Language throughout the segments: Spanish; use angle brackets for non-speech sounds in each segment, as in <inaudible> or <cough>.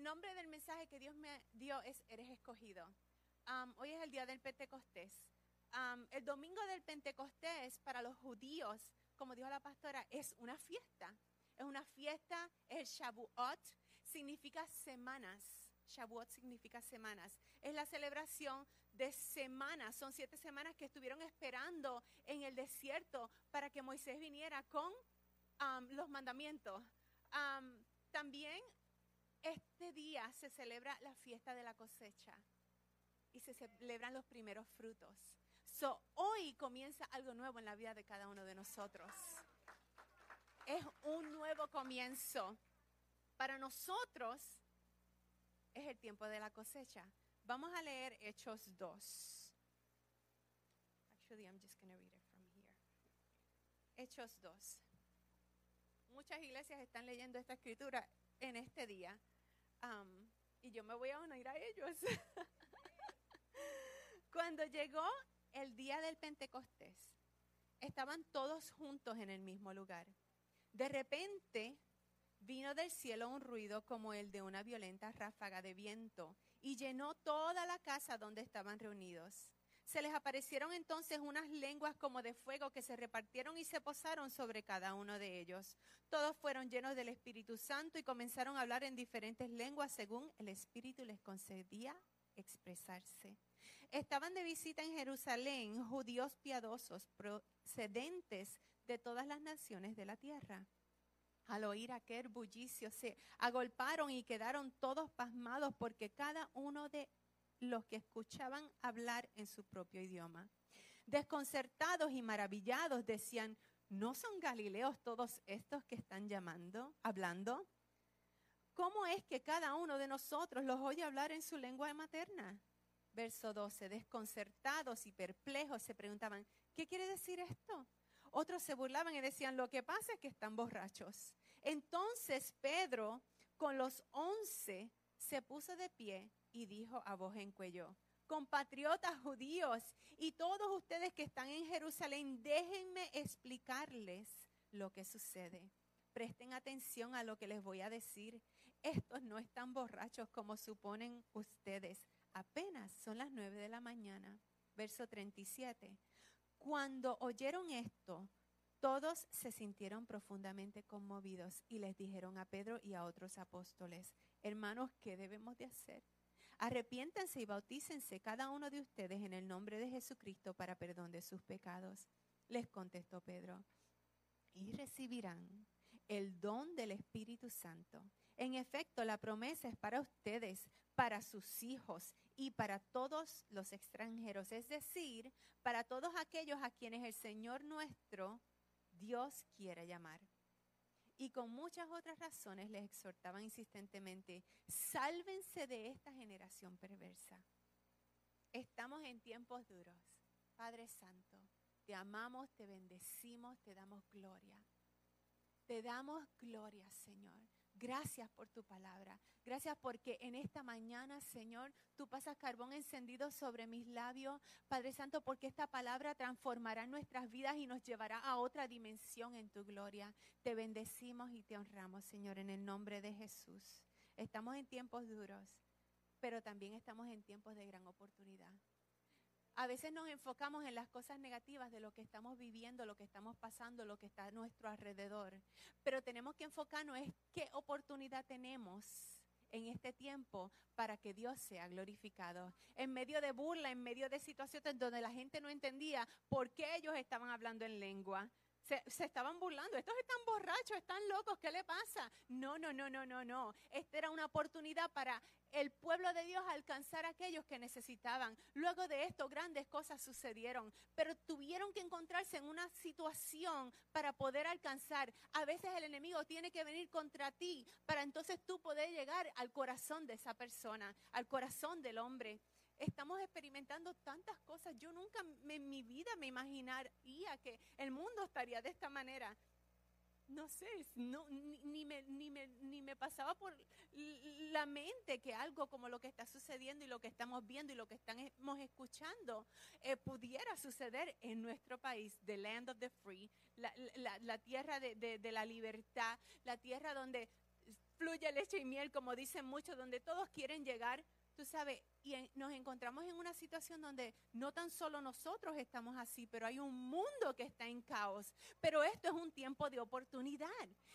el nombre del mensaje que Dios me dio es Eres escogido. Um, hoy es el día del Pentecostés. Um, el domingo del Pentecostés para los judíos, como dijo la pastora, es una fiesta. Es una fiesta, es el Shavuot, significa semanas. Shavuot significa semanas. Es la celebración de semanas. Son siete semanas que estuvieron esperando en el desierto para que Moisés viniera con um, los mandamientos. Um, también este día se celebra la fiesta de la cosecha y se celebran los primeros frutos. So, hoy comienza algo nuevo en la vida de cada uno de nosotros. Es un nuevo comienzo. Para nosotros es el tiempo de la cosecha. Vamos a leer Hechos 2. Actually, I'm just going to read it from here. Hechos 2. Muchas iglesias están leyendo esta escritura en este día. Y yo me voy a unir a ellos. <laughs> Cuando llegó el día del Pentecostés, estaban todos juntos en el mismo lugar. De repente vino del cielo un ruido como el de una violenta ráfaga de viento y llenó toda la casa donde estaban reunidos. Se les aparecieron entonces unas lenguas como de fuego que se repartieron y se posaron sobre cada uno de ellos. Todos fueron llenos del Espíritu Santo y comenzaron a hablar en diferentes lenguas según el Espíritu les concedía expresarse. Estaban de visita en Jerusalén judíos piadosos procedentes de todas las naciones de la tierra. Al oír aquel bullicio se agolparon y quedaron todos pasmados porque cada uno de los que escuchaban hablar en su propio idioma. Desconcertados y maravillados decían, ¿no son galileos todos estos que están llamando, hablando? ¿Cómo es que cada uno de nosotros los oye hablar en su lengua materna? Verso 12, desconcertados y perplejos se preguntaban, ¿qué quiere decir esto? Otros se burlaban y decían, lo que pasa es que están borrachos. Entonces Pedro, con los once, se puso de pie y dijo a voz en cuello, compatriotas judíos y todos ustedes que están en Jerusalén, déjenme explicarles lo que sucede. Presten atención a lo que les voy a decir. Estos no están borrachos como suponen ustedes Apenas son las nueve de la mañana. Verso 37. Cuando oyeron esto, todos se sintieron profundamente conmovidos y les dijeron a Pedro y a otros apóstoles, hermanos, ¿qué debemos de hacer? Arrepiéntanse y bautícense cada uno de ustedes en el nombre de Jesucristo para perdón de sus pecados. Les contestó Pedro, y recibirán el don del Espíritu Santo en efecto, la promesa es para ustedes, para sus hijos y para todos los extranjeros, es decir, para todos aquellos a quienes el Señor nuestro Dios quiere llamar. Y con muchas otras razones les exhortaban insistentemente, sálvense de esta generación perversa. Estamos en tiempos duros. Padre Santo, te amamos, te bendecimos, te damos gloria. Te damos gloria, Señor. Gracias por tu palabra. Gracias porque en esta mañana, Señor, tú pasas carbón encendido sobre mis labios. Padre Santo, porque esta palabra transformará nuestras vidas y nos llevará a otra dimensión en tu gloria. Te bendecimos y te honramos, Señor, en el nombre de Jesús. Estamos en tiempos duros, pero también estamos en tiempos de gran oportunidad. A veces nos enfocamos en las cosas negativas de lo que estamos viviendo, lo que estamos pasando, lo que está a nuestro alrededor. Pero tenemos que enfocarnos en qué oportunidad tenemos en este tiempo para que Dios sea glorificado. En medio de burla, en medio de situaciones donde la gente no entendía por qué ellos estaban hablando en lengua. Se, estaban burlando. Estos están borrachos, están locos, ¿qué le pasa? No, no, no, no, no, no. Esta era una oportunidad para el pueblo de Dios alcanzar a aquellos que necesitaban. Luego de esto, grandes cosas sucedieron, pero tuvieron que encontrarse en una situación para poder alcanzar. A veces el enemigo tiene que venir contra ti para entonces tú poder llegar al corazón de esa persona, al corazón del hombre estamos experimentando tantas cosas. Yo nunca en mi vida me imaginaría que el mundo estaría de esta manera. No sé, ni, me, ni, me, ni, me, pasaba por la mente que algo como lo que está sucediendo y lo que estamos viendo y lo que estamos escuchando eh, pudiera suceder en nuestro país, the land of the free, la, tierra de, de la libertad, la tierra donde fluye leche y miel, como dicen muchos, donde todos quieren llegar, tú sabes, y nos encontramos en una situación donde no tan solo nosotros estamos así, pero hay un mundo que está en caos. Pero esto es un tiempo de oportunidad.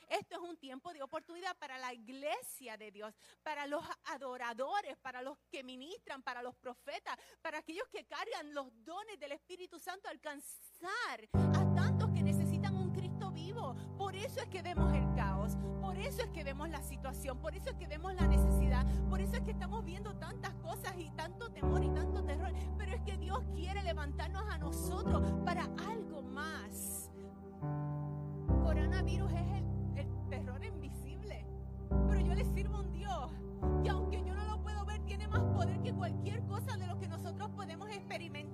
Esto es un tiempo de oportunidad para la iglesia de Dios, para los adoradores, para los que ministran, para los profetas, para aquellos que cargan los dones del Espíritu Santo, alcanzar a tantos que necesitan un Cristo vivo. Por eso es que vemos el caos, por eso es que vemos la situación, por eso es que vemos la necesidad, por eso es que estamos viendo tantas cosas y tanto temor y tanto terror. Pero es que Dios quiere levantarnos a nosotros para algo más. Coronavirus es el, el terror invisible, pero yo le sirvo a un Dios que aunque yo no lo puedo ver, tiene más poder que cualquier cosa de lo que nosotros podemos experimentar.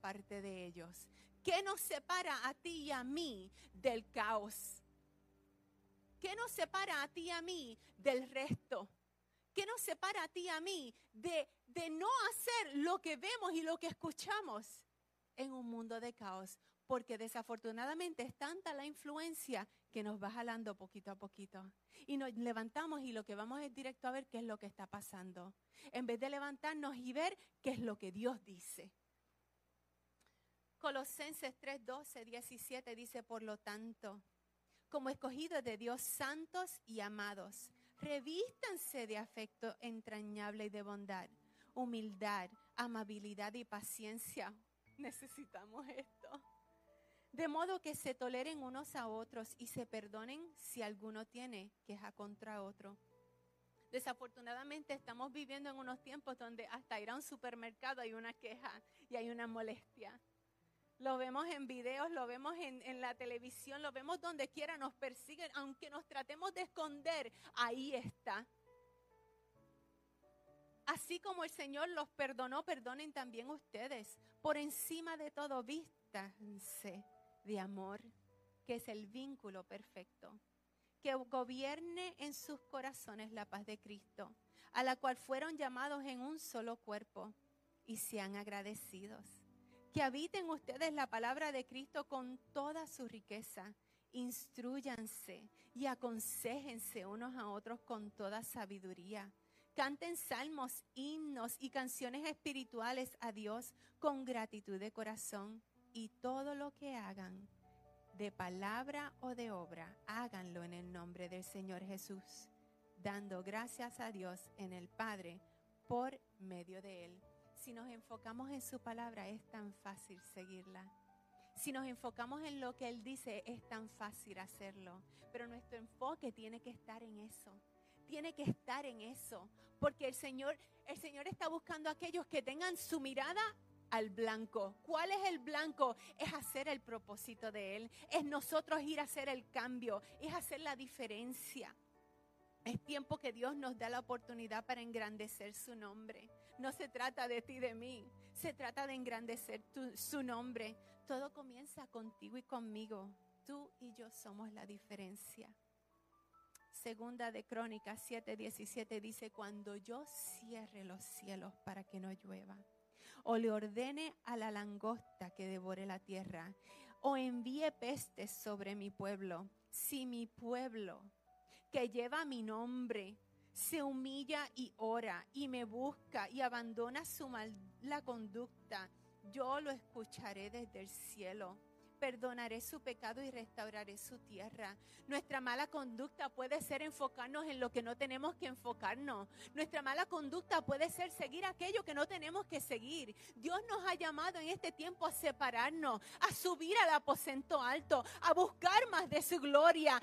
Parte de ellos. ¿Qué nos separa a ti y a mí del caos? ¿Qué nos separa a ti y a mí del resto? ¿Qué nos separa a ti y a mí de, de no hacer lo que vemos y lo que escuchamos en un mundo de caos? Porque desafortunadamente es tanta la influencia que nos va jalando poquito a poquito. Y nos levantamos y lo que vamos es directo a ver qué es lo que está pasando. En vez de levantarnos y ver qué es lo que Dios dice. Colosenses 3, 12, 17 dice, por lo tanto, como escogidos de Dios santos y amados, revístanse de afecto entrañable y de bondad, humildad, amabilidad y paciencia. <laughs> Necesitamos esto. De modo que se toleren unos a otros y se perdonen si alguno tiene queja contra otro. Desafortunadamente estamos viviendo en unos tiempos donde hasta ir a un supermercado hay una queja y hay una molestia lo vemos en videos, lo vemos en, la televisión, lo vemos donde quiera, nos persiguen, aunque nos tratemos de esconder, ahí está. Así como el Señor los perdonó, perdonen también ustedes. Por encima de todo, vístanse de amor, que es el vínculo perfecto. Que gobierne en sus corazones la paz de Cristo, a la cual fueron llamados en un solo cuerpo y sean agradecidos que habiten ustedes la palabra de Cristo con toda su riqueza. Instruyanse y aconsejense unos a otros con toda sabiduría. Canten salmos, himnos y canciones espirituales a Dios con gratitud de corazón. Y todo lo que hagan, de palabra o de obra, háganlo en el nombre del Señor Jesús, dando gracias a Dios en el Padre por medio de Él si nos enfocamos en su palabra es tan fácil seguirla. Si nos enfocamos en lo que Él dice es tan fácil hacerlo. Pero nuestro enfoque tiene que estar en eso. Tiene que estar en eso. Porque el Señor, el Señor está buscando a aquellos que tengan su mirada al blanco. ¿Cuál es el blanco? Es hacer el propósito de Él. Es nosotros ir a hacer el cambio. Es hacer la diferencia. Es tiempo que Dios nos da la oportunidad para engrandecer su nombre. No se trata de ti, de mí. Se trata de engrandecer su nombre. Todo comienza contigo y conmigo. Tú y yo somos la diferencia. Segunda de Crónicas 7:17 dice, cuando yo cierre los cielos para que no llueva, o le ordene a la langosta que devore la tierra, o envíe pestes sobre mi pueblo, si mi pueblo que lleva mi nombre se humilla y ora y me busca y abandona su mala conducta, yo lo escucharé desde el cielo perdonaré su pecado y restauraré su tierra. Nuestra mala conducta puede ser enfocarnos en lo que no tenemos que enfocarnos. Nuestra mala conducta puede ser seguir aquello que no tenemos que seguir. Dios nos ha llamado en este tiempo a separarnos, a subir al aposento alto, a buscar más de su gloria,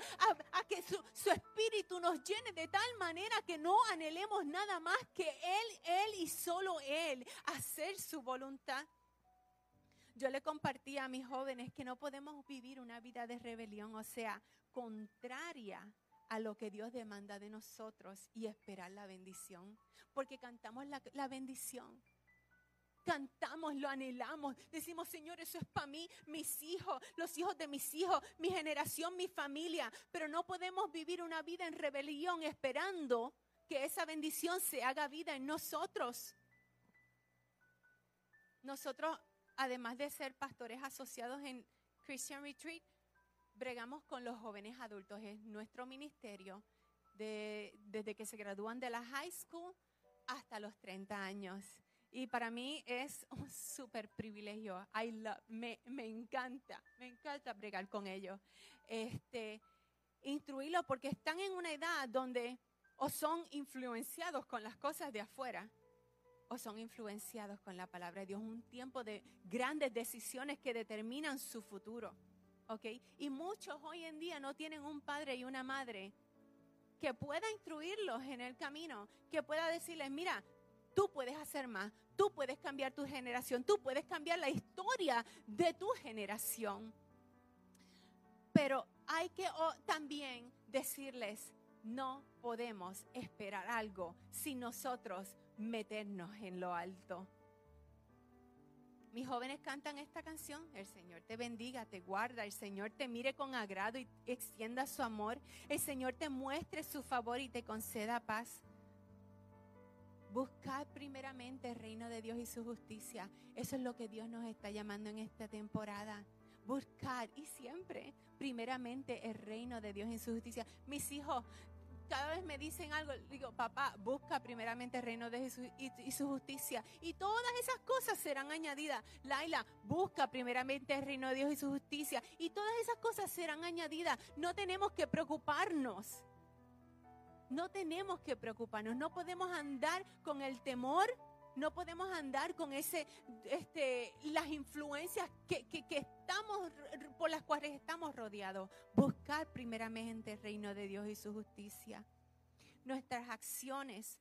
a, que su, su espíritu nos llene de tal manera que no anhelemos nada más que Él, Él y solo Él, hacer su voluntad. Yo le compartí a mis jóvenes que no podemos vivir una vida de rebelión, o sea, contraria a lo que Dios demanda de nosotros y esperar la bendición, porque cantamos la, la bendición. Cantamos, lo anhelamos, decimos, Señor, eso es para mí, mis hijos, los hijos de mis hijos, mi generación, mi familia, pero no podemos vivir una vida en rebelión esperando que esa bendición se haga vida en nosotros. Nosotros además de ser pastores asociados en Christian Retreat, bregamos con los jóvenes adultos. Es nuestro ministerio desde que se gradúan de la high school hasta los 30 años. Y para mí es un súper privilegio. me, me, encanta, me encanta bregar con ellos. Este, instruirlos porque están en una edad donde o son influenciados con las cosas de afuera o son influenciados con la palabra de Dios. Un tiempo de grandes decisiones que determinan su futuro. ¿Ok? Y muchos hoy en día no tienen un padre y una madre que pueda instruirlos en el camino, que pueda decirles, mira, tú puedes hacer más, tú puedes cambiar tu generación, tú puedes cambiar la historia de tu generación. Pero hay que también decirles, no podemos esperar algo si nosotros meternos en lo alto. Mis jóvenes cantan esta canción, el Señor te bendiga, te guarda, el Señor te mire con agrado y extienda su amor, el Señor te muestre su favor y te conceda paz. Buscad primeramente el reino de Dios y su justicia. Eso es lo que Dios nos está llamando en esta temporada. Buscar y siempre, primeramente, el reino de Dios y su justicia. Mis hijos, cada vez me dicen algo, digo, papá, busca primeramente el reino de Jesús y, su justicia. Y todas esas cosas serán añadidas. Laila, busca primeramente el reino de Dios y su justicia. Y todas esas cosas serán añadidas. No tenemos que preocuparnos. No tenemos que preocuparnos. No podemos andar con el temor. No podemos andar con ese, este, las influencias que, que, estamos, por las cuales estamos rodeados. Buscar primeramente el reino de Dios y su justicia. Nuestras acciones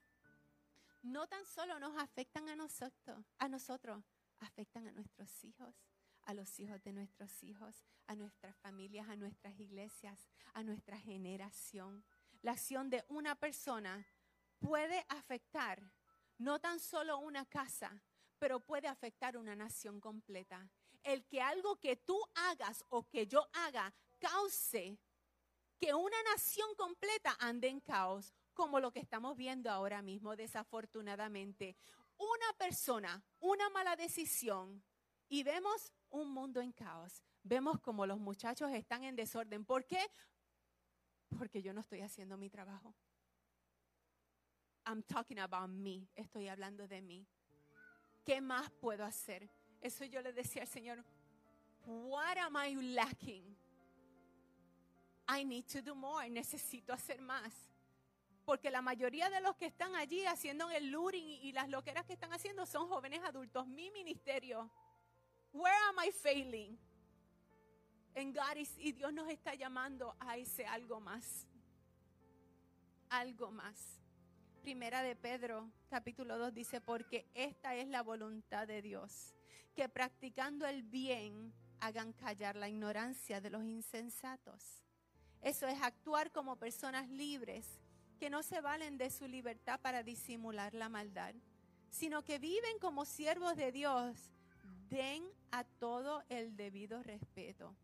no tan solo nos afectan a nosotros, a nosotros, afectan a nuestros hijos, a los hijos de nuestros hijos, a nuestras familias, a nuestras iglesias, a nuestra generación. La acción de una persona puede afectar no tan solo una casa, pero puede afectar una nación completa. El que algo que tú hagas o que yo haga cause que una nación completa ande en caos, como lo que estamos viendo ahora mismo, desafortunadamente. Una persona, una mala decisión y vemos un mundo en caos. Vemos como los muchachos están en desorden. ¿Por qué? Porque yo no estoy haciendo mi trabajo. I'm talking about me. Estoy hablando de mí. ¿Qué más puedo hacer? Eso yo le decía al Señor, what am I lacking? I need to do more. Necesito hacer más. Porque la mayoría de los que están allí haciendo el luring y las loqueras que están haciendo son jóvenes adultos. Mi ministerio. Where am I failing? En God y Dios nos está llamando a ese algo más. Algo más. Primera de Pedro, capítulo 2 dice, porque esta es la voluntad de Dios, que practicando el bien hagan callar la ignorancia de los insensatos eso es actuar como personas libres, que no se valen de su libertad para disimular la maldad, sino que viven como siervos de Dios. Den a todo el debido respeto,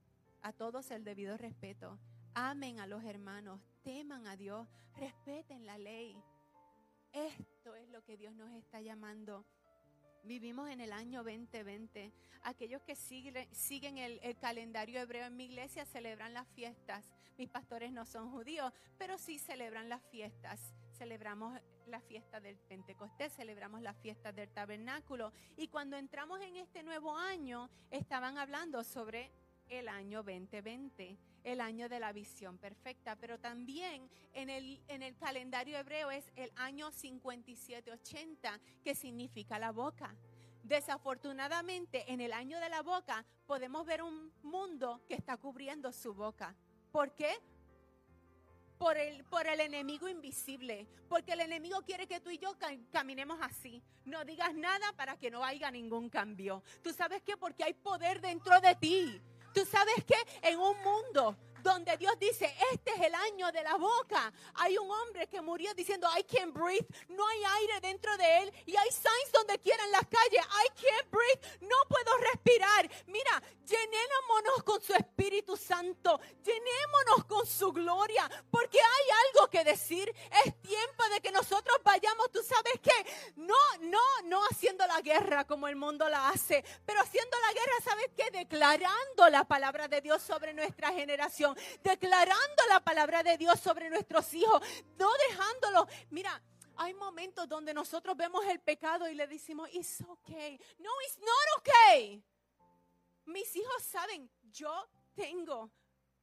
a todos el debido respeto, amen a los hermanos, teman a Dios, respeten la ley. Esto es lo que Dios nos está llamando. Vivimos en el año 2020. Aquellos que siguen, el, el, calendario hebreo en mi iglesia celebran las fiestas. Mis pastores no son judíos, pero sí celebran las fiestas. Celebramos la fiesta del Pentecostés, celebramos la fiesta del tabernáculo. Y cuando entramos en este nuevo año, estaban hablando sobre el año 2020, el año de la visión perfecta, pero también en el, en el calendario hebreo es el año 5780, que significa la boca. Desafortunadamente, en el año de la boca podemos ver un mundo que está cubriendo su boca. ¿Por qué? por el, por el enemigo invisible. Porque el enemigo quiere que tú y yo caminemos así. No digas nada para que no haya ningún cambio. ¿Tú sabes qué? Porque hay poder dentro de ti. ¿Tú sabes qué? En un mundo donde Dios dice, este es el año de la boca. Hay un hombre que murió diciendo, I can't breathe, no hay aire dentro de él y hay signs donde quiera en las calles, I can't breathe, no puedo respirar. Mira, llenémonos con su Espíritu Santo, llenémonos con su gloria, porque hay algo que decir. Es tiempo de que nosotros vayamos, tú sabes qué, no, no, no haciendo la guerra como el mundo la hace, pero haciendo la guerra, ¿sabes qué? Declarando la palabra de Dios sobre nuestra generación declarando la palabra de Dios sobre nuestros hijos, no dejándolo. Mira, hay momentos donde nosotros vemos el pecado y le decimos, it's okay. No, it's not okay. Mis hijos saben, yo tengo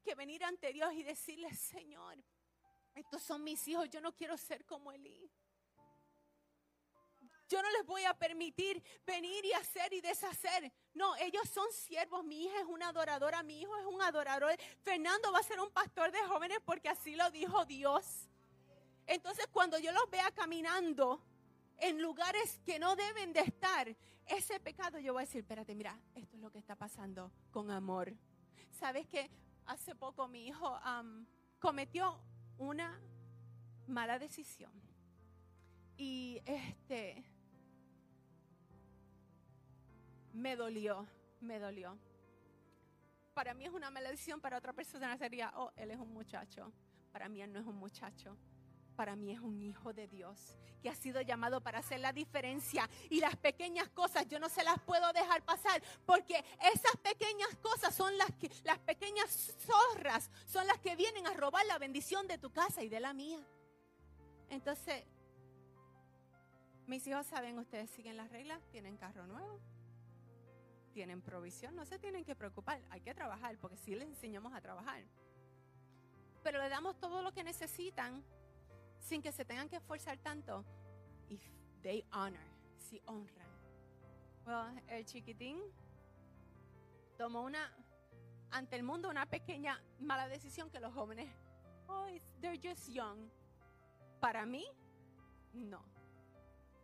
que venir ante Dios y decirle, Señor, estos son mis hijos, yo no quiero ser como Elí. Yo no les voy a permitir venir y hacer y deshacer. No, ellos son siervos. Mi hija es una adoradora, mi hijo es un adorador. Fernando va a ser un pastor de jóvenes porque así lo dijo Dios. Entonces, cuando yo los vea caminando en lugares que no deben de estar, ese pecado yo voy a decir, espérate, mira, esto es lo que está pasando con amor. ¿Sabes que Hace poco mi hijo cometió una mala decisión. Y este, me dolió, me dolió. Para mí es una maldición, para otra persona sería, oh, él es un muchacho. Para mí él no es un muchacho. Para mí es un hijo de Dios que ha sido llamado para hacer la diferencia. Y las pequeñas cosas yo no se las puedo dejar pasar porque esas pequeñas cosas son las que, las pequeñas zorras son las que vienen a robar la bendición de tu casa y de la mía. Entonces, mis hijos saben, ustedes siguen las reglas, tienen carro nuevo, tienen provisión, no se tienen que preocupar, hay que trabajar, porque sí les enseñamos a trabajar. Pero le damos todo lo que necesitan sin que se tengan que esforzar tanto. If they honor, si honran. Well, el chiquitín tomó una, ante el mundo, una pequeña mala decisión que los jóvenes, oh, they're just young. Para mí, no.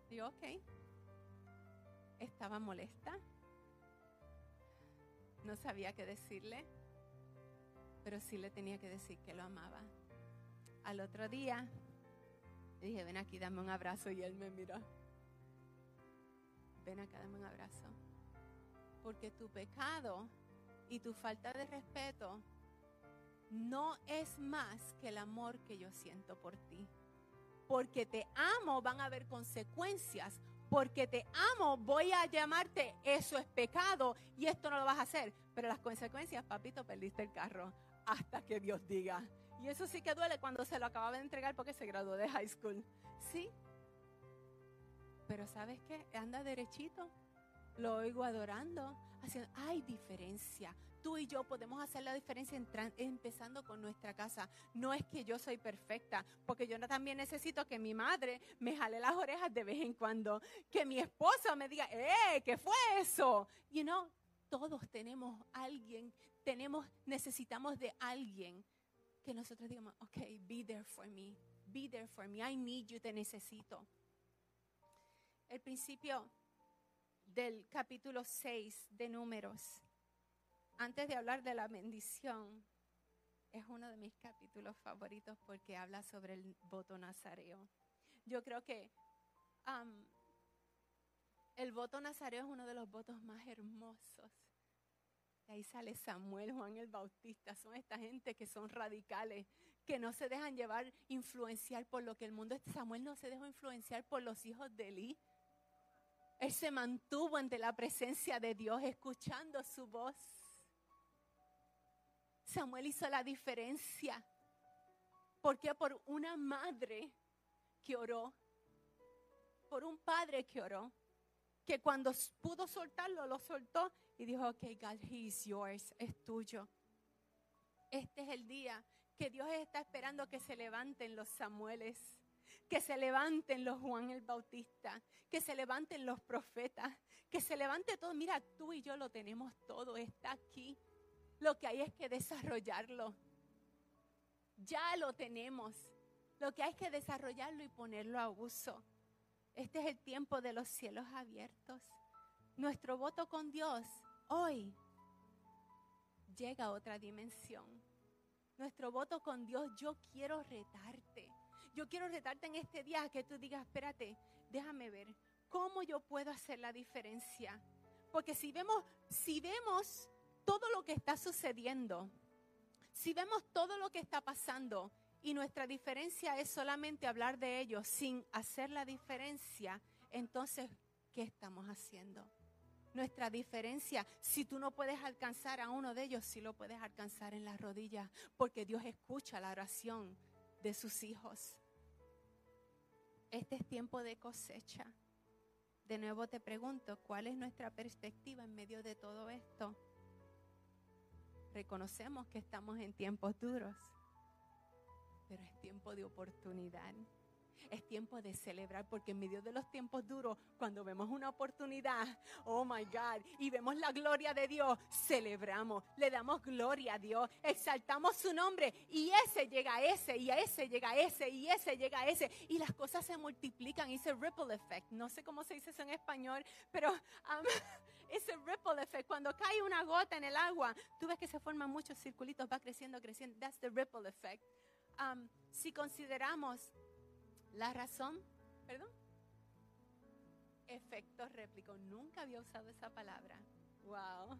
Digo, ok. Estaba molesta no sabía qué decirle, pero sí le tenía que decir que lo amaba. Al otro día, dije, ven aquí, dame un abrazo y él me miró. Ven acá, dame un abrazo. Porque tu pecado y tu falta de respeto no es más que el amor que yo siento por ti. Porque te amo van a haber consecuencias porque te amo, voy a llamarte, eso es pecado y esto no lo vas a hacer. Pero las consecuencias, papito, perdiste el carro hasta que Dios diga. Y eso sí que duele cuando se lo acababa de entregar porque se graduó de high school. Sí. Pero ¿sabes qué? Anda derechito. Lo oigo adorando. Haciendo, hay diferencia tú y yo podemos hacer la diferencia empezando con nuestra casa. No es que yo soy perfecta, porque yo también necesito que mi madre me jale las orejas de vez en cuando, que mi esposo me diga, ¡eh! ¿Qué fue eso? You know, todos tenemos alguien, tenemos, necesitamos de alguien que nosotros digamos, ok, be there for me, be there for me, I need you, te necesito. El principio del capítulo 6 de números antes de hablar de la bendición, es uno de mis capítulos favoritos porque habla sobre el voto nazareo. Yo creo que el voto nazareo es uno de los votos más hermosos De ahí sale Samuel, Juan el Bautista. Son esta gente que son radicales, que no se dejan llevar, influenciar por lo que el mundo. Samuel no se dejó influenciar por los hijos de Eli. Él se mantuvo ante la presencia de Dios, escuchando su voz. Samuel hizo la diferencia. Porque por una madre que oró, por un padre que oró, que cuando pudo soltarlo, lo soltó y dijo, ok, God, he is yours, es tuyo. Este es el día que Dios está esperando que se levanten los Samueles, que se levanten los Juan el Bautista, que se levanten los profetas, que se levante todo. Mira, tú y yo lo tenemos todo, está aquí. Lo que hay es que desarrollarlo. Ya lo tenemos. Lo que hay es que desarrollarlo y ponerlo a uso. Este es el tiempo de los cielos abiertos. Nuestro voto con Dios hoy llega a otra dimensión. Nuestro voto con Dios, yo quiero retarte. Yo quiero retarte en este día que tú digas, espérate, déjame ver, ¿cómo yo puedo hacer la diferencia? Porque si vemos, si vemos todo lo que está sucediendo, si vemos todo lo que está pasando y nuestra diferencia es solamente hablar de ello sin hacer la diferencia, entonces, ¿qué estamos haciendo? Nuestra diferencia, si tú no puedes alcanzar a uno de ellos, sí lo puedes alcanzar en las rodillas, porque Dios escucha la oración de sus hijos. Este es tiempo de cosecha. De nuevo te pregunto, ¿cuál es nuestra perspectiva en medio de todo esto? Reconocemos que estamos en tiempos duros, pero es tiempo de oportunidad. Es tiempo de celebrar porque en medio de los tiempos duros, cuando vemos una oportunidad, oh my God, y vemos la gloria de Dios, celebramos, le damos gloria a Dios, exaltamos su nombre y ese llega a ese y a ese llega a ese y ese llega a ese y las cosas se multiplican, ese ripple effect. No sé cómo se dice eso en español, pero um, <laughs> ese ripple effect, cuando cae una gota en el agua, tú ves que se forman muchos circulitos, va creciendo, creciendo. That's the ripple effect. Um, si consideramos la razón, perdón, efecto réplico, nunca había usado esa palabra. Wow.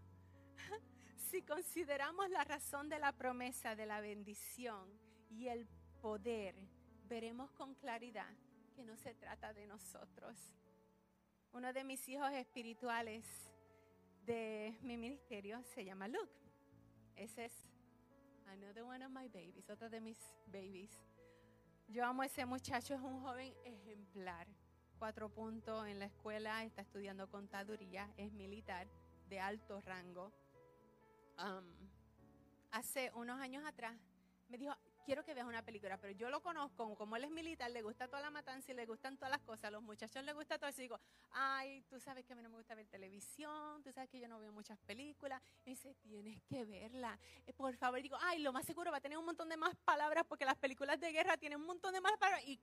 <laughs> Si consideramos la razón de la promesa de la bendición y el poder, veremos con claridad que no se trata de nosotros. Uno de mis hijos espirituales de mi ministerio se llama Luke. Ese es another one of my babies, otro de mis babies. Yo amo a ese muchacho, es un joven ejemplar. Cuatro puntos en la escuela, está estudiando contaduría, es militar de alto rango. Hace unos años atrás me dijo, quiero que veas una película, pero yo lo conozco, como él es militar, le gusta toda la matanza y le gustan todas las cosas, a los muchachos les gusta todo. Y digo, ay, tú sabes que a mí no me gusta ver televisión, tú sabes que yo no veo muchas películas. Y dice, tienes que verla. Eh, por favor, digo, ay, lo más seguro va a tener un montón de más palabras porque las películas de guerra tienen un montón de más palabras. Y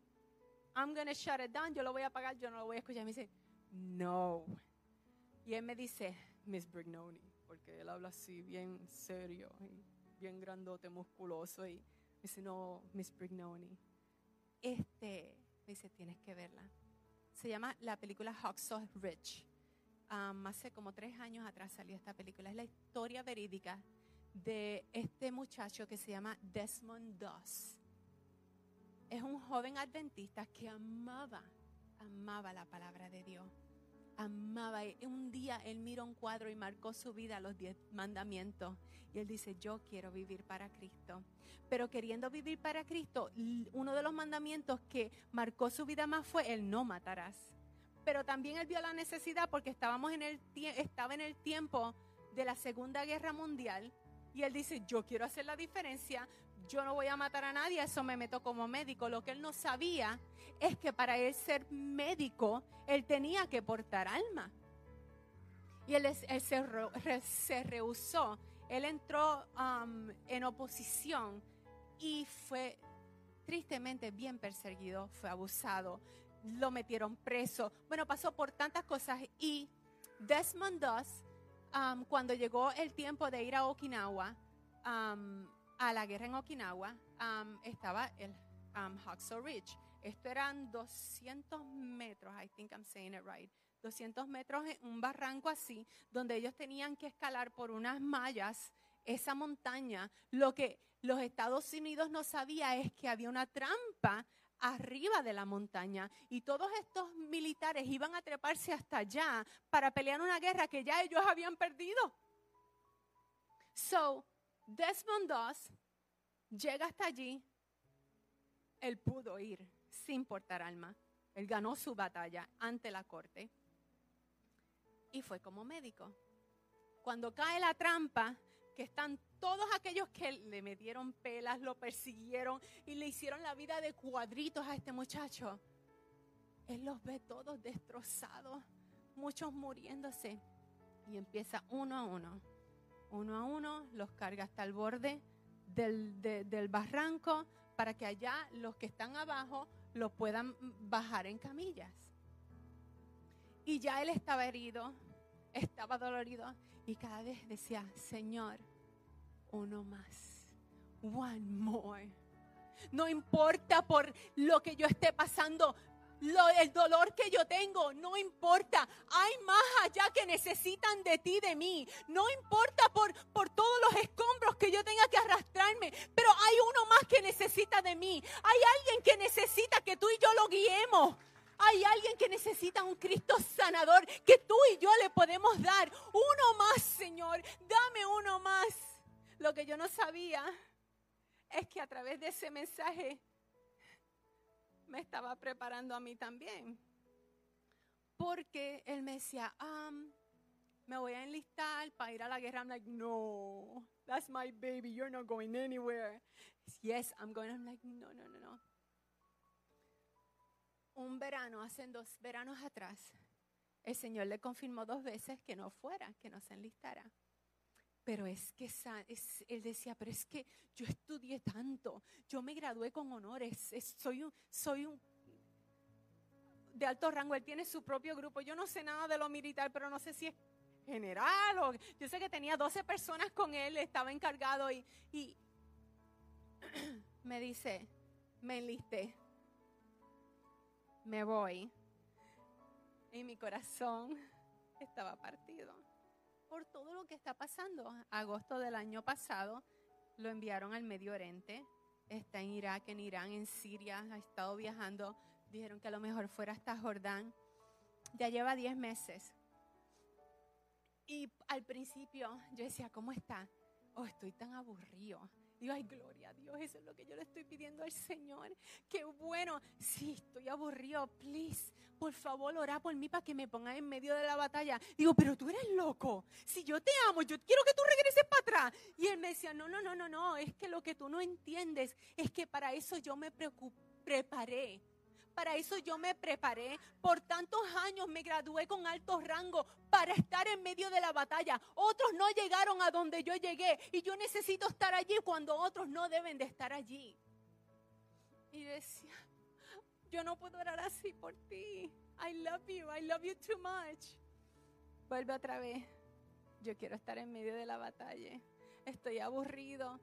I'm to shut it down, yo lo voy a apagar, yo no lo voy a escuchar. Y me dice, no. Y él me dice, Miss Brignoni, porque él habla así bien serio y bien grandote, musculoso y dice, no, Miss Brignoni. Este, me dice, tienes que verla. Se llama la película Hacksaw Rich. Um, hace como tres años atrás salió esta película. Es la historia verídica de este muchacho que se llama Desmond Doss. Es un joven adventista que amaba, amaba la palabra de Dios amaba. Un día él miró un cuadro y marcó su vida los diez mandamientos. Y él dice, yo quiero vivir para Cristo. Pero queriendo vivir para Cristo, uno de los mandamientos que marcó su vida más fue el no matarás. Pero también él vio la necesidad porque estábamos en el, estaba en el tiempo de la Segunda Guerra Mundial. Y él dice, yo quiero hacer la diferencia, yo no voy a matar a nadie, eso me meto como médico. Lo que él no sabía es que para él ser médico, él tenía que portar alma. Y él, se, rehusó. Él entró um, en oposición y fue tristemente bien perseguido, fue abusado, lo metieron preso. Bueno, pasó por tantas cosas y Desmond Doss, um, cuando llegó el tiempo de ir a Okinawa, um, a la guerra en Okinawa, estaba el um, Ridge. Esto eran 200 metros, I think I'm saying it right, 200 metros en un barranco así, donde ellos tenían que escalar por unas mallas esa montaña. Lo que los Estados Unidos no sabía es que había una trampa arriba de la montaña y todos estos militares iban a treparse hasta allá para pelear una guerra que ya ellos habían perdido. So, Desmond Doss llega hasta allí. Él pudo ir sin portar alma. Él ganó su batalla ante la corte y fue como médico. Cuando cae la trampa, que están todos aquellos que le metieron pelas, lo persiguieron y le hicieron la vida de cuadritos a este muchacho, él los ve todos destrozados, muchos muriéndose. Y empieza uno a uno, uno a uno, los carga hasta el borde del, barranco para que allá los que están abajo lo puedan bajar en camillas. Y ya él estaba herido, estaba dolorido y cada vez decía, Señor, uno más, one more. No importa por lo que yo esté pasando, lo, el dolor que yo tengo, no importa. Hay más allá que necesitan de ti, de mí. No importa por, por todos los escombros que yo tenga que arrastrarme, pero hay uno más que necesita de mí. Hay alguien que necesita que tú y yo lo guiemos. Hay alguien que necesita un Cristo sanador que tú y yo le podemos dar. Uno más, Señor. Dame uno más. Lo que yo no sabía es que a través de ese mensaje me estaba preparando a mí también. Porque él me decía, um, me voy a enlistar para ir a la guerra. I'm like, no, that's my baby. You're not going anywhere. Yes, I'm going. I'm like, no, no, no, no. Un verano, hace dos veranos atrás, el Señor le confirmó dos veces que no fuera, que no se enlistara. Pero es que él decía, pero es que yo estudié tanto, yo me gradué con honores, soy, un, soy un de alto rango, él tiene su propio grupo, yo no sé nada de lo militar, pero no sé si es general o yo sé que tenía 12 personas con él, estaba encargado y, y <clears throat> me dice, me enlisté, me voy. Y mi corazón <laughs> estaba partido por todo lo que está pasando. Agosto del año pasado lo enviaron al Medio Oriente. Está en Irak, en Irán, en Siria. Ha estado viajando. Dijeron que a lo mejor fuera hasta Jordán. Ya lleva 10 meses. Y al principio yo decía, ¿cómo está? Oh, estoy tan aburrido. Digo, ay, gloria a Dios, eso es lo que yo le estoy pidiendo al Señor. Qué bueno. Sí, estoy aburrido, please. Por favor, ora por mí para que me ponga en medio de la batalla. Digo, pero tú eres loco. Si yo te amo, yo quiero que tú regreses para atrás. Y él me decía, no, no, no, no, no. Es que lo que tú no entiendes es que para eso yo me preparé para eso yo me preparé. Por tantos años me gradué con alto rango para estar en medio de la batalla. Otros no llegaron a donde yo llegué y yo necesito estar allí cuando otros no deben de estar allí. Y decía, yo no puedo orar así por ti. I love you, I love you too much. Vuelve otra vez. Yo quiero estar en medio de la batalla. Estoy aburrido.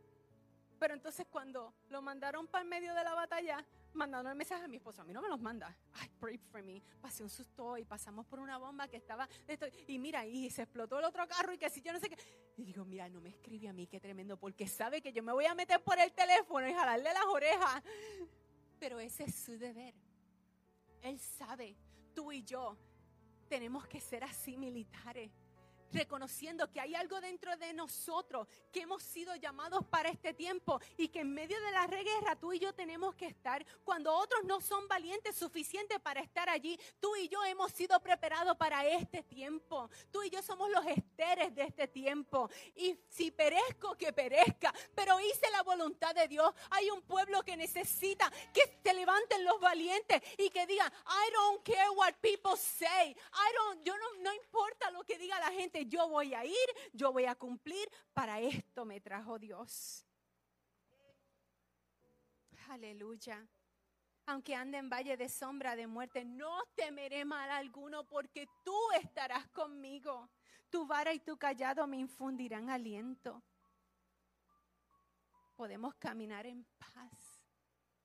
Pero entonces cuando lo mandaron para el medio de la batalla, mandando el mensaje a mi esposo. A mí no me los manda. Ay, pray for me. Pasé un susto y pasamos por una bomba que estaba. y mira, y se explotó el otro carro y que si yo no sé qué. Y digo, mira, no me escribe a mí, qué tremendo, porque sabe que yo me voy a meter por el teléfono y jalarle las orejas. Pero ese es su deber. Él sabe, tú y yo tenemos que ser así militares reconociendo que hay algo dentro de nosotros, que hemos sido llamados para este tiempo y que en medio de la guerra tú y yo tenemos que estar. Cuando otros no son valientes suficientes para estar allí, tú y yo hemos sido preparados para este tiempo. Tú y yo somos los esteres de este tiempo. Y si perezco, que perezca, pero hice la voluntad de Dios. Hay un pueblo que necesita que se levanten los valientes y que digan, I don't care what people say. I don't, yo no, no importa lo que diga la gente yo voy a ir, yo voy a cumplir, para esto me trajo Dios. Aleluya. Aunque ande en valle de sombra de muerte, no temeré mal alguno porque tú estarás conmigo. Tu vara y tu callado me infundirán aliento. Podemos caminar en paz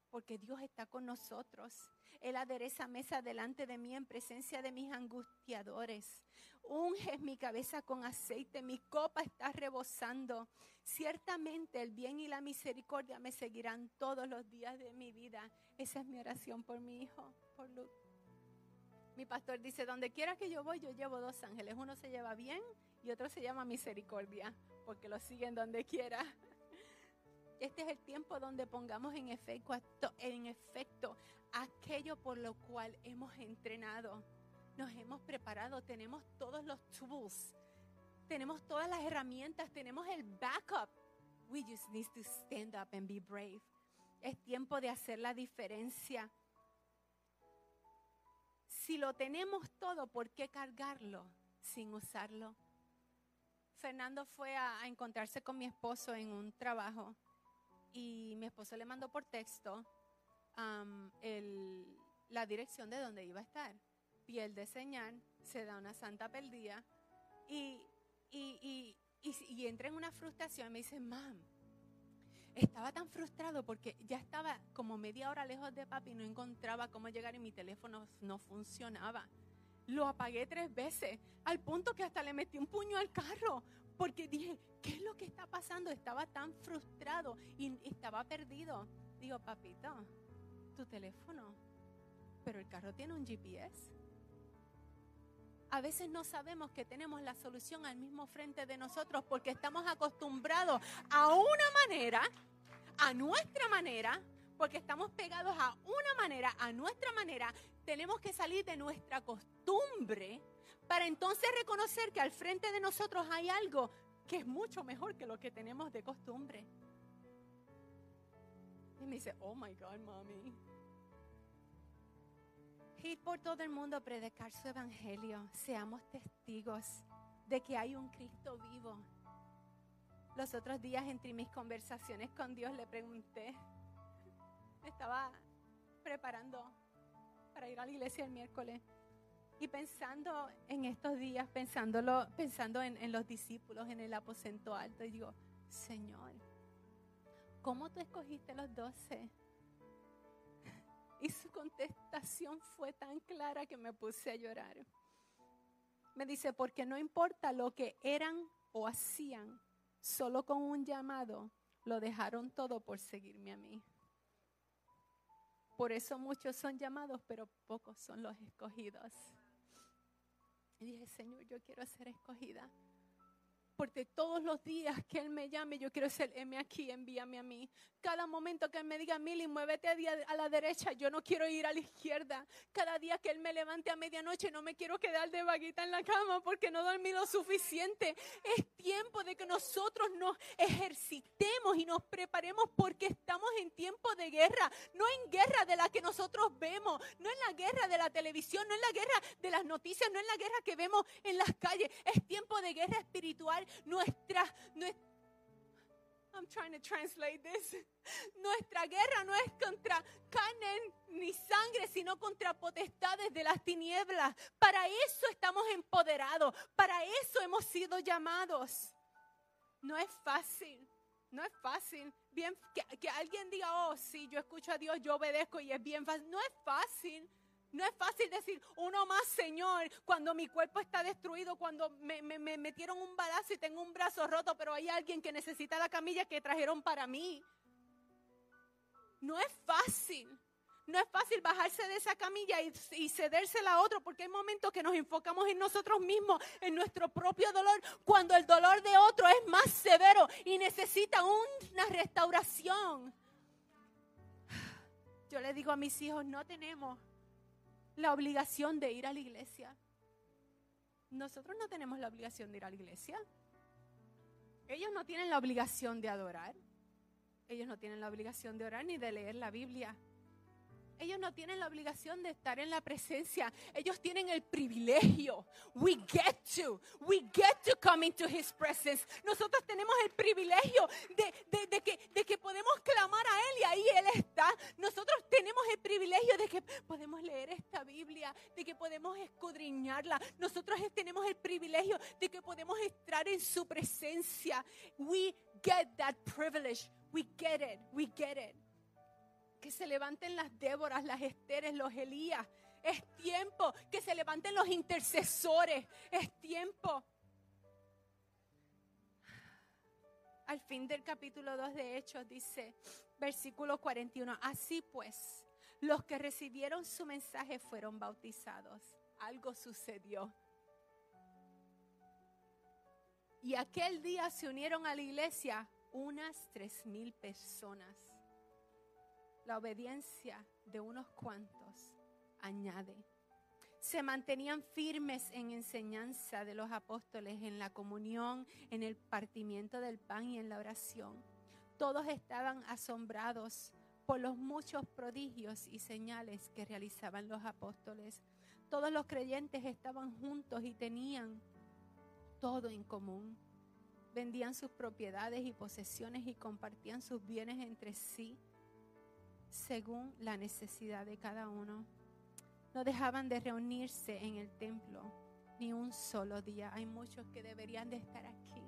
porque Dios está con nosotros. Él adereza mesa delante de mí en presencia de mis angustiadores. Unge mi cabeza con aceite, mi copa está rebosando. Ciertamente el bien y la misericordia me seguirán todos los días de mi vida. Esa es mi oración por mi hijo, por Luke. Mi pastor dice, donde quiera que yo voy, yo llevo dos ángeles. Uno se lleva bien y otro se llama misericordia, porque lo siguen donde quiera. Este es el tiempo donde pongamos en efecto, en efecto aquello por lo cual hemos entrenado. Nos hemos preparado, tenemos todos los tools, tenemos todas las herramientas, tenemos el backup. We just need to stand up and be brave. Es tiempo de hacer la diferencia. Si lo tenemos todo, ¿por qué cargarlo sin usarlo? Fernando fue a, a encontrarse con mi esposo en un trabajo y mi esposo le mandó por texto la dirección de donde iba a estar. Piel de señal, se da una santa perdida y, y, entra en una frustración. Me dice, mam, estaba tan frustrado porque ya estaba como media hora lejos de papi y no encontraba cómo llegar y mi teléfono no funcionaba. Lo apagué tres veces, al punto que hasta le metí un puño al carro porque dije, ¿qué es lo que está pasando? Estaba tan frustrado y estaba perdido. Digo, papito, tu teléfono, pero el carro tiene un GPS. A veces no sabemos que tenemos la solución al mismo frente de nosotros porque estamos acostumbrados a una manera, a nuestra manera, porque estamos pegados a una manera, a nuestra manera. Tenemos que salir de nuestra costumbre para entonces reconocer que al frente de nosotros hay algo que es mucho mejor que lo que tenemos de costumbre. Y me dice, oh my God, mami. Ir por todo el mundo a predicar su evangelio. Seamos testigos de que hay un Cristo vivo. Los otros días entre mis conversaciones con Dios le pregunté, estaba preparando para ir a la iglesia el miércoles y pensando en estos días, pensándolo, pensando en, los discípulos en el aposento alto, digo, Señor, ¿cómo tú escogiste los doce? Y su contestación fue tan clara que me puse a llorar. Me dice, porque no importa lo que eran o hacían, solo con un llamado lo dejaron todo por seguirme a mí. Por eso muchos son llamados, pero pocos son los escogidos. Y dije, Señor, yo quiero ser escogida. Porque todos los días que Él me llame, yo quiero ser, M aquí, envíame a mí. Cada momento que Él me diga, Mili, muévete a la derecha, yo no quiero ir a la izquierda. Cada día que Él me levante a medianoche, no me quiero quedar de vaguita en la cama porque no dormí lo suficiente. Es tiempo de que nosotros nos ejercitemos y nos preparemos porque estamos en tiempo de guerra. No en guerra de la que nosotros vemos, no en la guerra de la televisión, no en la guerra de las noticias, no en la guerra que vemos en las calles. Es tiempo de guerra espiritual nuestra, I'm trying to translate this. <laughs> Nuestra guerra no es contra carne ni sangre, sino contra potestades de las tinieblas. Para eso estamos empoderados, para eso hemos sido llamados. No es fácil, no es fácil. Bien, que, que alguien diga, oh, sí, yo escucho a Dios, yo obedezco y es bien fácil. No es fácil. No es fácil decir uno más, Señor, cuando mi cuerpo está destruido, cuando me, metieron un balazo y tengo un brazo roto, pero hay alguien que necesita la camilla que trajeron para mí. No es fácil. No es fácil bajarse de esa camilla y, y cedérsela a otro, porque hay momentos que nos enfocamos en nosotros mismos, en nuestro propio dolor, cuando el dolor de otro es más severo y necesita una restauración. <sighs> Yo le digo a mis hijos, no tenemos la obligación de ir a la iglesia. Nosotros no tenemos la obligación de ir a la iglesia. Ellos no tienen la obligación de adorar. Ellos no tienen la obligación de orar ni de leer la Biblia. Ellos no tienen la obligación de estar en la presencia. Ellos tienen el privilegio. We get to. We get to come into His presence. Nosotros tenemos el privilegio de, que, de que podemos clamar a Él y ahí Él está. Nosotros tenemos el privilegio de que podemos leer esta Biblia, de que podemos escudriñarla. Nosotros tenemos el privilegio de que podemos estar en su presencia. We get that privilege. We get it. We get it. Que se levanten las Déboras, las Esteres, los Elías. Es tiempo que se levanten los intercesores. Es tiempo. Al fin del capítulo 2 de Hechos dice, versículo 41, así pues, los que recibieron su mensaje fueron bautizados. Algo sucedió. Y aquel día se unieron a la iglesia unas tres mil personas. La obediencia de unos cuantos añade. Se mantenían firmes en enseñanza de los apóstoles, en la comunión, en el partimiento del pan y en la oración. Todos estaban asombrados por los muchos prodigios y señales que realizaban los apóstoles. Todos los creyentes estaban juntos y tenían todo en común. Vendían sus propiedades y posesiones y compartían sus bienes entre sí según la necesidad de cada uno. No dejaban de reunirse en el templo ni un solo día. Hay muchos que deberían de estar aquí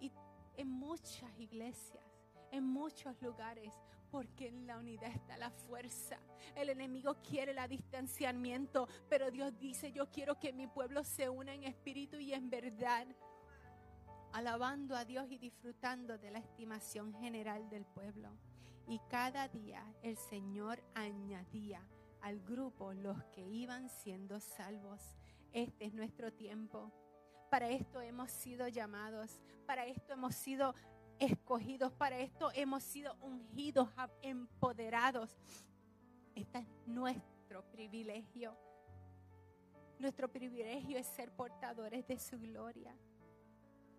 y en muchas iglesias, en muchos lugares, porque en la unidad está la fuerza. El enemigo quiere el distanciamiento, pero Dios dice, yo quiero que mi pueblo se una en espíritu y en verdad, alabando a Dios y disfrutando de la estimación general del pueblo. Y cada día el Señor añadía al grupo los que iban siendo salvos. Este es nuestro tiempo. Para esto hemos sido llamados, para esto hemos sido escogidos, para esto hemos sido ungidos, empoderados. Este es nuestro privilegio. Nuestro privilegio es ser portadores de su gloria.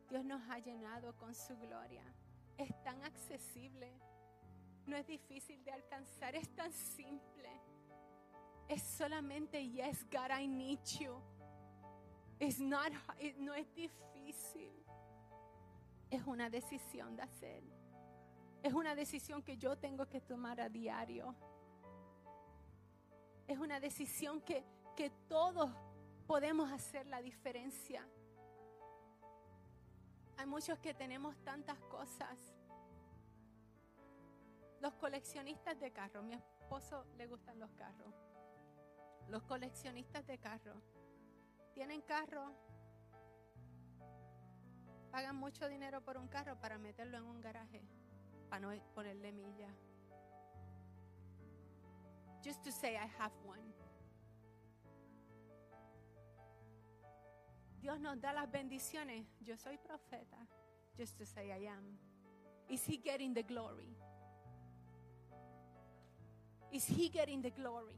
Dios nos ha llenado con su gloria. Es tan accesible. No es difícil de alcanzar, es tan simple. Es solamente, yes, God, I need you. It's not, no es difícil. Es una decisión de hacer. Es una decisión que yo tengo que tomar a diario. Es una decisión que, que todos podemos hacer la diferencia. Hay muchos que tenemos tantas cosas. Los coleccionistas de carros, mi esposo le gustan los carros. Los coleccionistas de carros tienen carro, pagan mucho dinero por un carro para meterlo en un garaje, para no ponerle milla. Just to say I have one. Dios nos da las bendiciones. Yo soy profeta. Just to say I am. Is he getting the glory? Is he getting the glory?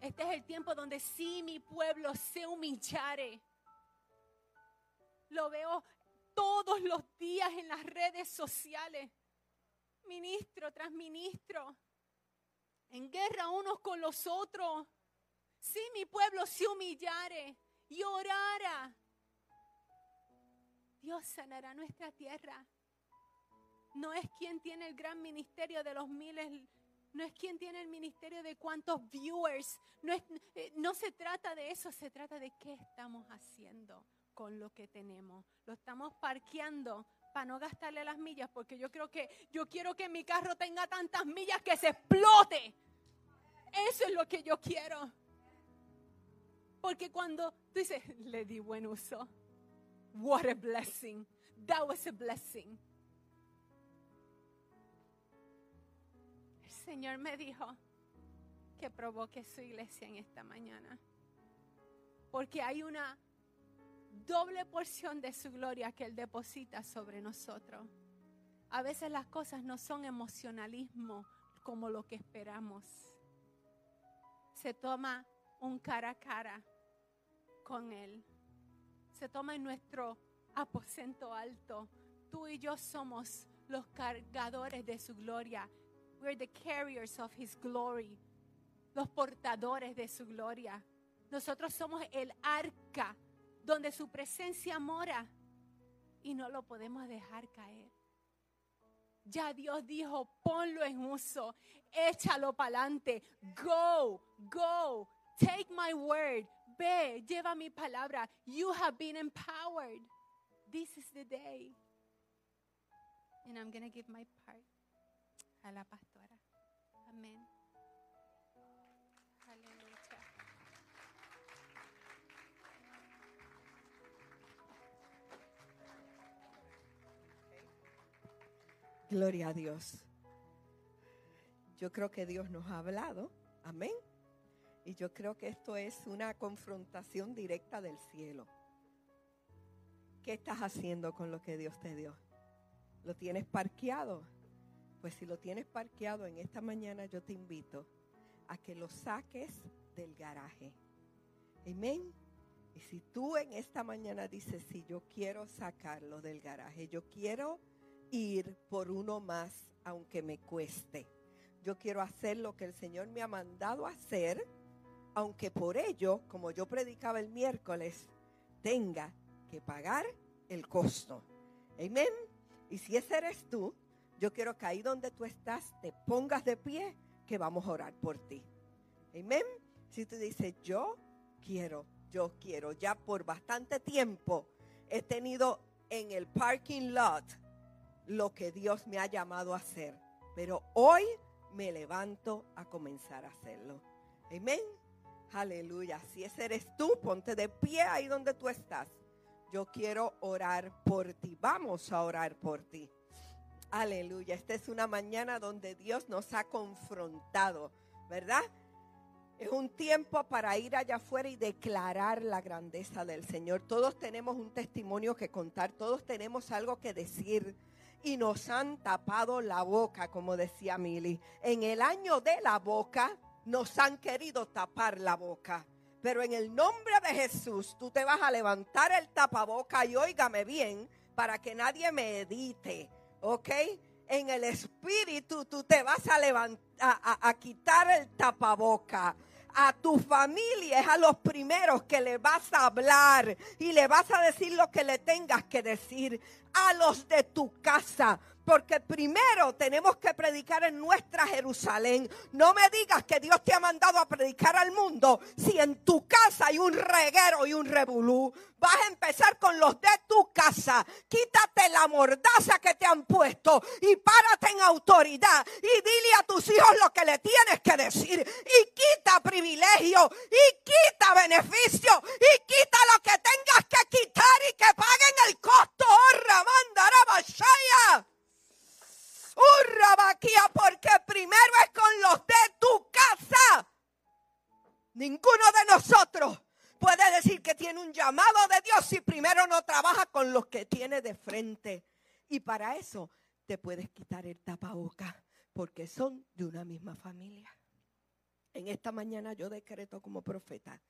Este es el tiempo donde sí mi pueblo se humillare. Lo veo todos los días en las redes sociales. Ministro tras ministro. En guerra unos con los otros. Si mi pueblo se humillare y orara, Dios sanará nuestra tierra. No es quien tiene el gran ministerio de los miles no es quien tiene el ministerio de cuántos viewers, no, eh, no se trata de eso, se trata de qué estamos haciendo con lo que tenemos. Lo estamos parqueando para no gastarle las millas, porque yo creo que yo quiero que mi carro tenga tantas millas que se explote. Eso es lo que yo quiero. Porque cuando tú dices, le di buen uso. What a blessing. That was a blessing. Señor me dijo que provoque su iglesia en esta mañana. Porque hay una doble porción de su gloria que Él deposita sobre nosotros. A veces las cosas no son emocionalismo como lo que esperamos. Se toma un cara a cara con Él. Se toma en nuestro aposento alto. Tú y yo somos los cargadores de su gloria We're the carriers of His glory. Los portadores de su gloria. Nosotros somos el arca donde su presencia mora y no lo podemos dejar caer. Ya Dios dijo, ponlo en uso, échalo para adelante. Go, go, take my word. Ve, lleva mi palabra. You have been empowered. This is the day. And I'm going to give my part a la pastora. Amén. Aleluya. Gloria a Dios. Yo creo que Dios nos ha hablado. Amén. Y yo creo que esto es una confrontación directa del cielo. ¿Qué estás haciendo con lo que Dios te dio? ¿Lo tienes parqueado? Pues si lo tienes parqueado en esta mañana, yo te invito a que lo saques del garaje. Amén. Y si tú en esta mañana dices, si yo quiero sacarlo del garaje, yo quiero ir por uno más, aunque me cueste. Yo quiero hacer lo que el Señor me ha mandado hacer, aunque por ello, como yo predicaba el miércoles, tenga que pagar el costo. Amén. Y si ese eres tú, yo quiero que ahí donde tú estás te pongas de pie, que vamos a orar por ti. Amén. Si tú dices, yo quiero, yo quiero, ya por bastante tiempo he tenido en el parking lot lo que Dios me ha llamado a hacer. Pero hoy me levanto a comenzar a hacerlo. Amén. Aleluya. Si ese eres tú, ponte de pie ahí donde tú estás. Yo quiero orar por ti. Vamos a orar por ti. Aleluya. Esta es una mañana donde Dios nos ha confrontado, ¿verdad? Es un tiempo para ir allá afuera y declarar la grandeza del Señor. Todos tenemos un testimonio que contar, todos tenemos algo que decir y nos han tapado la boca, como decía Mili. En el año de la boca nos han querido tapar la boca. Pero en el nombre de Jesús, tú te vas a levantar el tapaboca y óigame bien para que nadie me edite, ¿ok? En el espíritu tú te vas a levantar, a, a quitar el tapaboca a tu familia es a los primeros que le vas a hablar y le vas a decir lo que le tengas que decir a los de tu casa. Porque primero tenemos que predicar en nuestra Jerusalén. No me digas que Dios te ha mandado a predicar al mundo si en tu casa hay un reguero y un revolú. Vas a empezar con los de tu casa. Quítate la mordaza que te han puesto y párate en autoridad y dile a tus hijos lo que le tienes que decir. Y quita privilegio y quita beneficio y quita lo que tengas que quitar y que paguen el costo. Oh, Ramanda Urrabaquía, porque primero es con los de tu casa. Ninguno de nosotros puede decir que tiene un llamado de Dios si primero no trabaja con los que tiene de frente. Y para eso te puedes quitar el tapaboca, porque son de una misma familia. En esta mañana yo decreto como profeta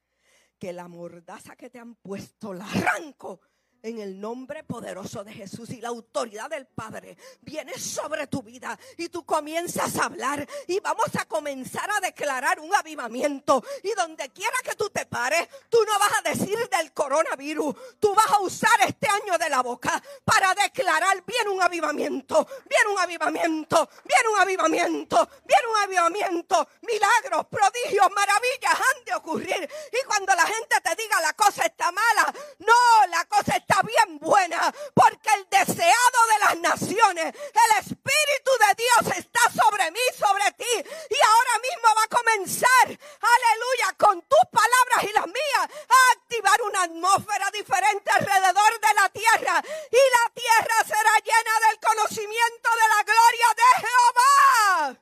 que la mordaza que te han puesto la arranco en el nombre poderoso de Jesús y la autoridad del Padre viene sobre tu vida y tú comienzas a hablar y vamos a comenzar a declarar un avivamiento. Y donde quiera que tú te pares, tú no vas a decir del coronavirus, tú vas a usar este año de la boca para declarar bien un avivamiento, bien un avivamiento, bien un avivamiento, bien un avivamiento, milagros, prodigios, maravillas han de ocurrir. Y cuando la gente te diga la cosa está mala, no, la cosa está bien buena, porque el deseado de las naciones, el Espíritu de Dios está sobre mí, sobre ti, y ahora mismo va a comenzar, aleluya, con tus palabras y las mías, a activar una atmósfera diferente alrededor de la tierra, y la tierra será llena del conocimiento de la gloria de Jehová.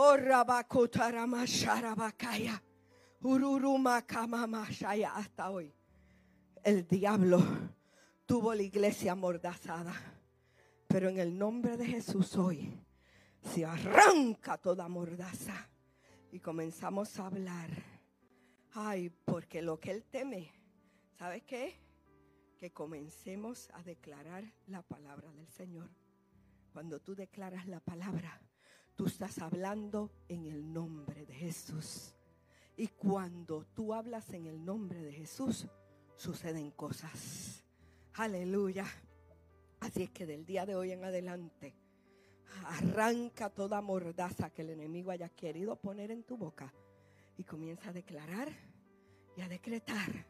Oh, Ururuma hasta hoy el diablo tuvo la iglesia amordazada. Pero en el nombre de Jesús hoy se arranca toda mordaza y comenzamos a hablar. Ay, porque lo que él teme, ¿sabes qué? Que comencemos a declarar la palabra del Señor. Cuando tú declaras la palabra, tú estás hablando en el nombre de Jesús. Y cuando tú hablas en el nombre de Jesús, suceden cosas. Aleluya. Así es que del día de hoy en adelante, arranca toda mordaza que el enemigo haya querido poner en tu boca y comienza a declarar y a decretar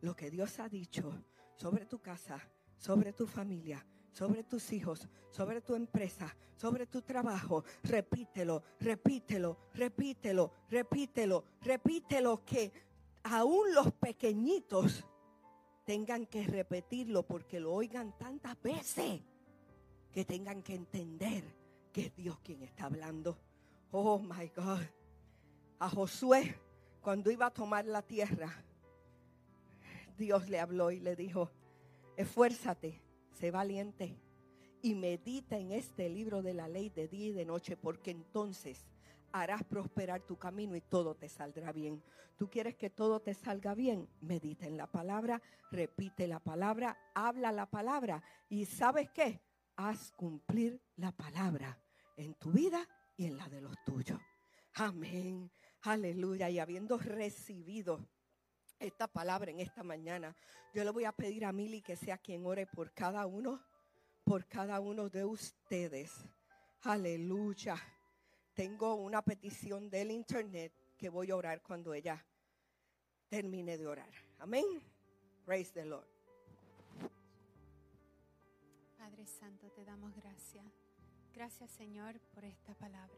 lo que Dios ha dicho sobre tu casa, sobre tu familia, sobre tus hijos, sobre tu empresa, sobre tu trabajo. Repítelo, repítelo, repítelo, repítelo, repítelo que aún los pequeñitos tengan que repetirlo porque lo oigan tantas veces que tengan que entender que es Dios quien está hablando. Oh my God. A Josué, cuando iba a tomar la tierra, Dios le habló y le dijo, esfuérzate, sé valiente y medita en este libro de la ley de día y de noche, porque entonces harás prosperar tu camino y todo te saldrá bien. ¿Tú quieres que todo te salga bien? Medita en la palabra, repite la palabra, habla la palabra y ¿sabes qué? Haz cumplir la palabra en tu vida y en la de los tuyos. Amén. Aleluya. Y habiendo recibido esta palabra en esta mañana, yo le voy a pedir a Mili que sea quien ore por cada uno, por cada uno de ustedes. Aleluya. Tengo una petición del internet que voy a orar cuando ella termine de orar. Amén. Praise the Lord. Padre Santo, te damos gracias. Gracias Señor por esta palabra.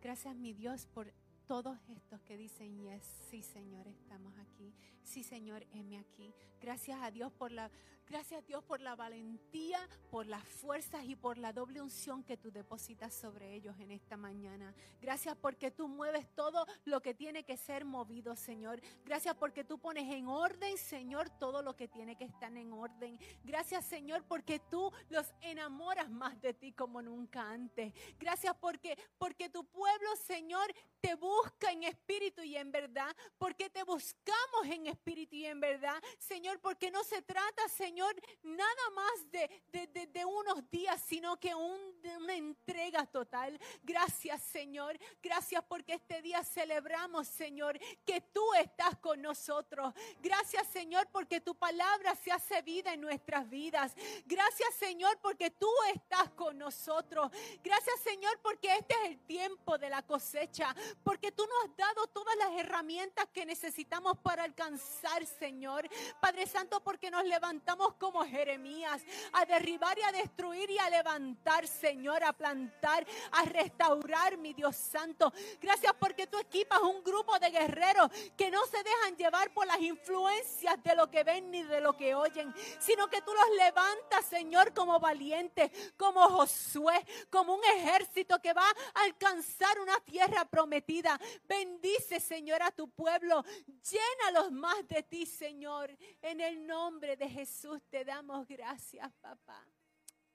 Gracias mi Dios por todos estos que dicen, yes, sí Señor, estamos aquí. Sí Señor, heme aquí. Gracias a Dios por la Gracias Dios por la valentía, por las fuerzas y por la doble unción que tú depositas sobre ellos en esta mañana. Gracias porque tú mueves todo lo que tiene que ser movido, Señor. Gracias porque tú pones en orden, Señor, todo lo que tiene que estar en orden. Gracias, Señor, porque tú los enamoras más de ti como nunca antes. Gracias porque porque tu pueblo, Señor, te busca en espíritu y en verdad, porque te buscamos en espíritu y en verdad, Señor, porque no se trata, Señor, Señor, nada más de, de, unos días, sino que un, una entrega total. Gracias, Señor. Gracias porque este día celebramos, Señor, que tú estás con nosotros. Gracias, Señor, porque tu palabra se hace vida en nuestras vidas. Gracias, Señor, porque tú estás con nosotros. Gracias, Señor, porque este es el tiempo de la cosecha. Porque tú nos has dado todas las herramientas que necesitamos para alcanzar, Señor. Padre Santo, porque nos levantamos como Jeremías a derribar y a destruir y a levantar, Señor, a plantar, a restaurar, mi Dios Santo. Gracias porque tú equipas un grupo de guerreros que no se dejan llevar por las influencias de lo que ven ni de lo que oyen, sino que tú los levantas, Señor, como valientes, como Josué, como un ejército que va a alcanzar una tierra prometida. Bendice, Señor, a tu pueblo. Llénalos más de ti, Señor, en el nombre de Jesús te damos gracias, papá.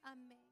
Amén.